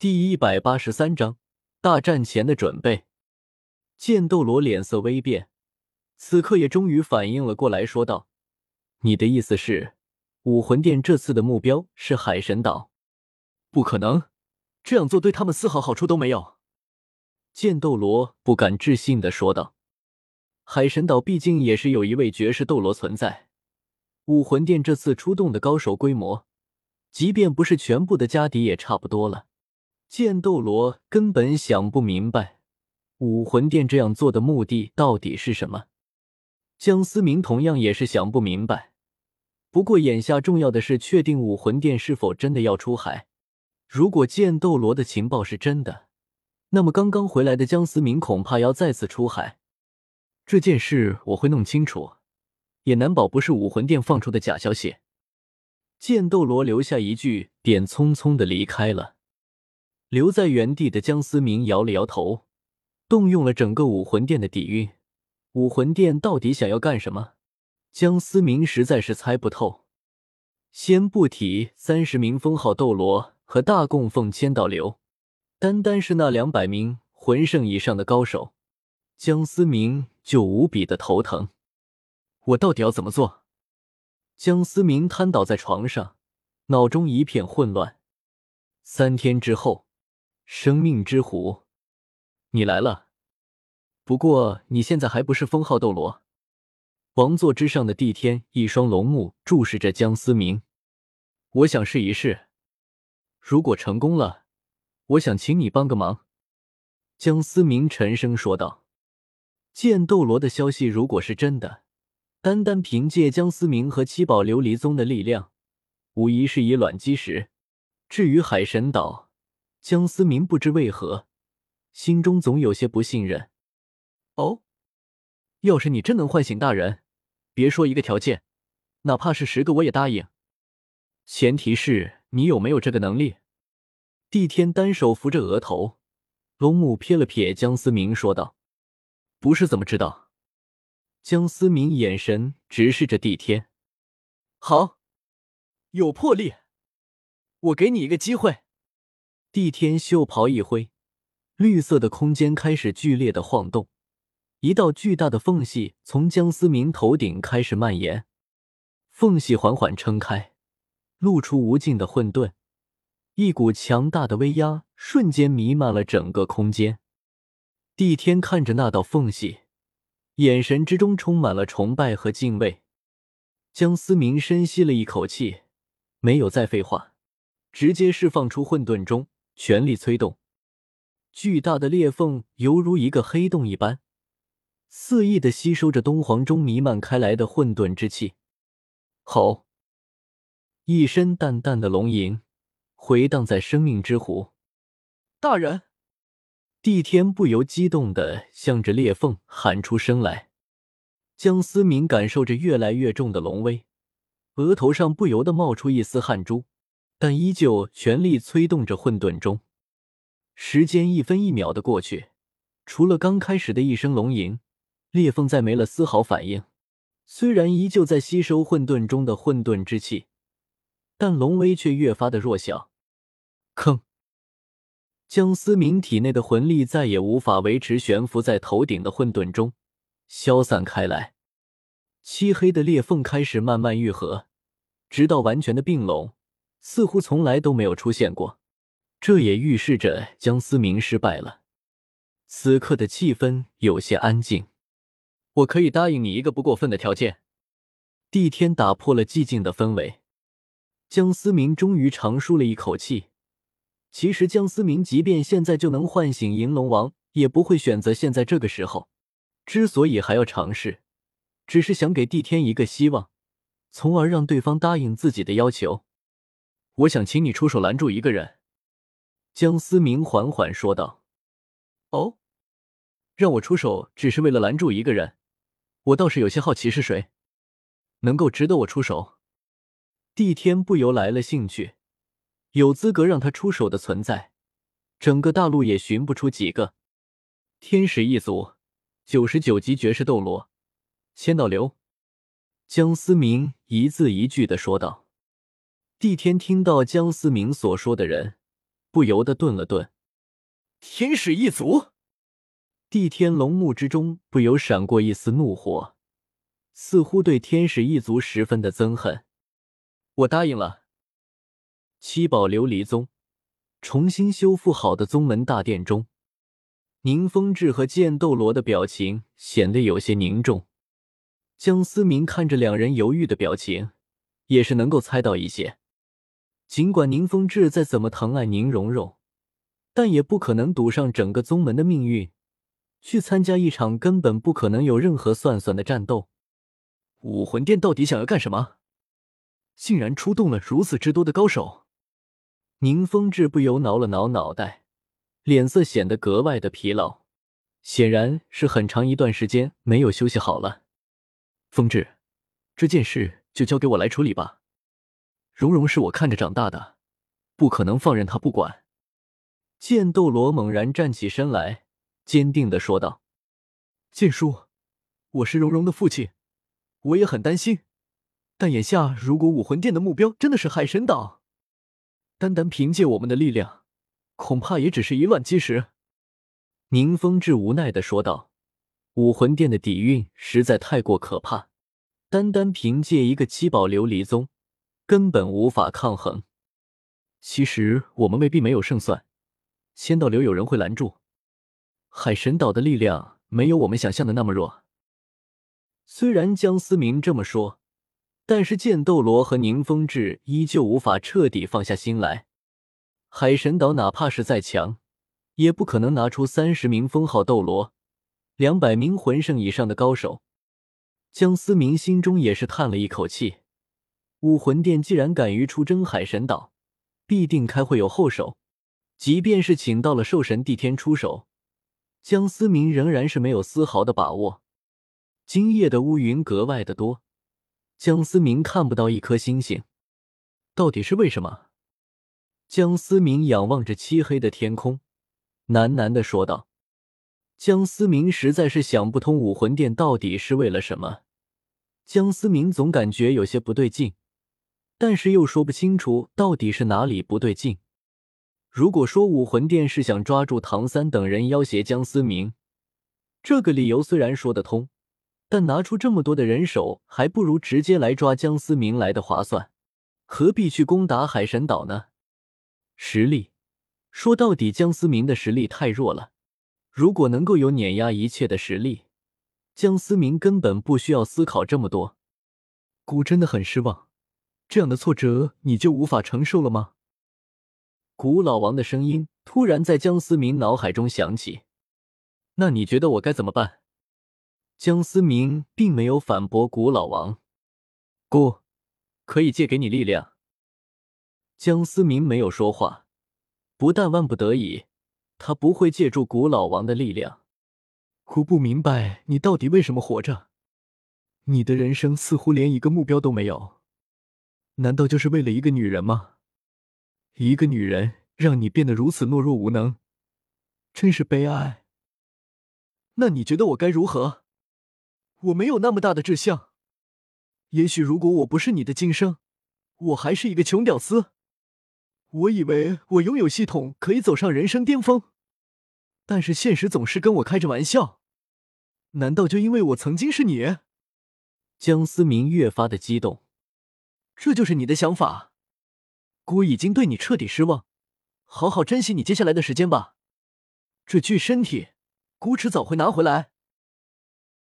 第一百八十三章大战前的准备。剑斗罗脸色微变，此刻也终于反应了过来，说道：“你的意思是，武魂殿这次的目标是海神岛？不可能，这样做对他们丝毫好处都没有。”剑斗罗不敢置信的说道：“海神岛毕竟也是有一位绝世斗罗存在，武魂殿这次出动的高手规模，即便不是全部的家底，也差不多了。”剑斗罗根本想不明白，武魂殿这样做的目的到底是什么。江思明同样也是想不明白。不过眼下重要的是确定武魂殿是否真的要出海。如果剑斗罗的情报是真的，那么刚刚回来的江思明恐怕要再次出海。这件事我会弄清楚，也难保不是武魂殿放出的假消息。剑斗罗留下一句，便匆匆的离开了。留在原地的江思明摇了摇头，动用了整个武魂殿的底蕴。武魂殿到底想要干什么？江思明实在是猜不透。先不提三十名封号斗罗和大供奉千道流，单单是那两百名魂圣以上的高手，江思明就无比的头疼。我到底要怎么做？江思明瘫倒在床上，脑中一片混乱。三天之后。生命之湖，你来了。不过你现在还不是封号斗罗。王座之上的帝天一双龙目注视着江思明。我想试一试，如果成功了，我想请你帮个忙。江思明沉声说道。剑斗罗的消息如果是真的，单单凭借江思明和七宝琉璃宗的力量，无疑是以卵击石。至于海神岛，江思明不知为何，心中总有些不信任。哦，要是你真能唤醒大人，别说一个条件，哪怕是十个我也答应。前提是你有没有这个能力？帝天单手扶着额头，龙母瞥了瞥江思明，说道：“不是怎么知道？”江思明眼神直视着帝天。好，有魄力，我给你一个机会。帝天袖袍一挥，绿色的空间开始剧烈的晃动，一道巨大的缝隙从江思明头顶开始蔓延，缝隙缓缓撑开，露出无尽的混沌，一股强大的威压瞬间弥漫了整个空间。帝天看着那道缝隙，眼神之中充满了崇拜和敬畏。江思明深吸了一口气，没有再废话，直接释放出混沌中。全力催动，巨大的裂缝犹如一个黑洞一般，肆意的吸收着东皇中弥漫开来的混沌之气。吼！一声淡淡的龙吟回荡在生命之湖。大人，帝天不由激动的向着裂缝喊出声来。江思明感受着越来越重的龙威，额头上不由得冒出一丝汗珠。但依旧全力催动着混沌钟，时间一分一秒的过去，除了刚开始的一声龙吟，裂缝再没了丝毫反应。虽然依旧在吸收混沌中的混沌之气，但龙威却越发的弱小。吭！江思明体内的魂力再也无法维持悬浮在头顶的混沌中，消散开来。漆黑的裂缝开始慢慢愈合，直到完全的并拢。似乎从来都没有出现过，这也预示着江思明失败了。此刻的气氛有些安静。我可以答应你一个不过分的条件。帝天打破了寂静的氛围。江思明终于长舒了一口气。其实江思明即便现在就能唤醒银龙王，也不会选择现在这个时候。之所以还要尝试，只是想给帝天一个希望，从而让对方答应自己的要求。我想请你出手拦住一个人。”江思明缓缓说道。“哦，让我出手只是为了拦住一个人？我倒是有些好奇是谁，能够值得我出手？”帝天不由来了兴趣，有资格让他出手的存在，整个大陆也寻不出几个。天使一族，九十九级绝世斗罗，千道流。江思明一字一句的说道。帝天听到江思明所说的人，不由得顿了顿。天使一族，帝天龙目之中不由闪过一丝怒火，似乎对天使一族十分的憎恨。我答应了。七宝琉璃宗重新修复好的宗门大殿中，宁风致和剑斗罗的表情显得有些凝重。江思明看着两人犹豫的表情，也是能够猜到一些。尽管宁风致再怎么疼爱宁荣荣，但也不可能赌上整个宗门的命运，去参加一场根本不可能有任何算算的战斗。武魂殿到底想要干什么？竟然出动了如此之多的高手！宁风致不由挠了挠脑袋，脸色显得格外的疲劳，显然是很长一段时间没有休息好了。风致，这件事就交给我来处理吧。蓉蓉是我看着长大的，不可能放任她不管。剑斗罗猛然站起身来，坚定的说道：“剑叔，我是蓉蓉的父亲，我也很担心。但眼下，如果武魂殿的目标真的是海神岛，单单凭借我们的力量，恐怕也只是一卵击石。”宁风致无奈的说道：“武魂殿的底蕴实在太过可怕，单单凭借一个七宝琉璃宗。”根本无法抗衡。其实我们未必没有胜算，仙道流有人会拦住。海神岛的力量没有我们想象的那么弱。虽然江思明这么说，但是剑斗罗和宁风致依旧无法彻底放下心来。海神岛哪怕是再强，也不可能拿出三十名封号斗罗、两百名魂圣以上的高手。江思明心中也是叹了一口气。武魂殿既然敢于出征海神岛，必定开会有后手。即便是请到了兽神帝天出手，江思明仍然是没有丝毫的把握。今夜的乌云格外的多，江思明看不到一颗星星，到底是为什么？江思明仰望着漆黑的天空，喃喃的说道：“江思明实在是想不通武魂殿到底是为了什么。江思明总感觉有些不对劲。”但是又说不清楚到底是哪里不对劲。如果说武魂殿是想抓住唐三等人要挟江思明，这个理由虽然说得通，但拿出这么多的人手，还不如直接来抓江思明来的划算。何必去攻打海神岛呢？实力，说到底，江思明的实力太弱了。如果能够有碾压一切的实力，江思明根本不需要思考这么多。姑真的很失望。这样的挫折你就无法承受了吗？古老王的声音突然在江思明脑海中响起。那你觉得我该怎么办？江思明并没有反驳古老王。姑，可以借给你力量。江思明没有说话。不但万不得已，他不会借助古老王的力量。姑不明白你到底为什么活着。你的人生似乎连一个目标都没有。难道就是为了一个女人吗？一个女人让你变得如此懦弱无能，真是悲哀。那你觉得我该如何？我没有那么大的志向。也许如果我不是你的今生，我还是一个穷屌丝。我以为我拥有系统可以走上人生巅峰，但是现实总是跟我开着玩笑。难道就因为我曾经是你？江思明越发的激动。这就是你的想法，姑已经对你彻底失望，好好珍惜你接下来的时间吧。这具身体，姑迟早会拿回来。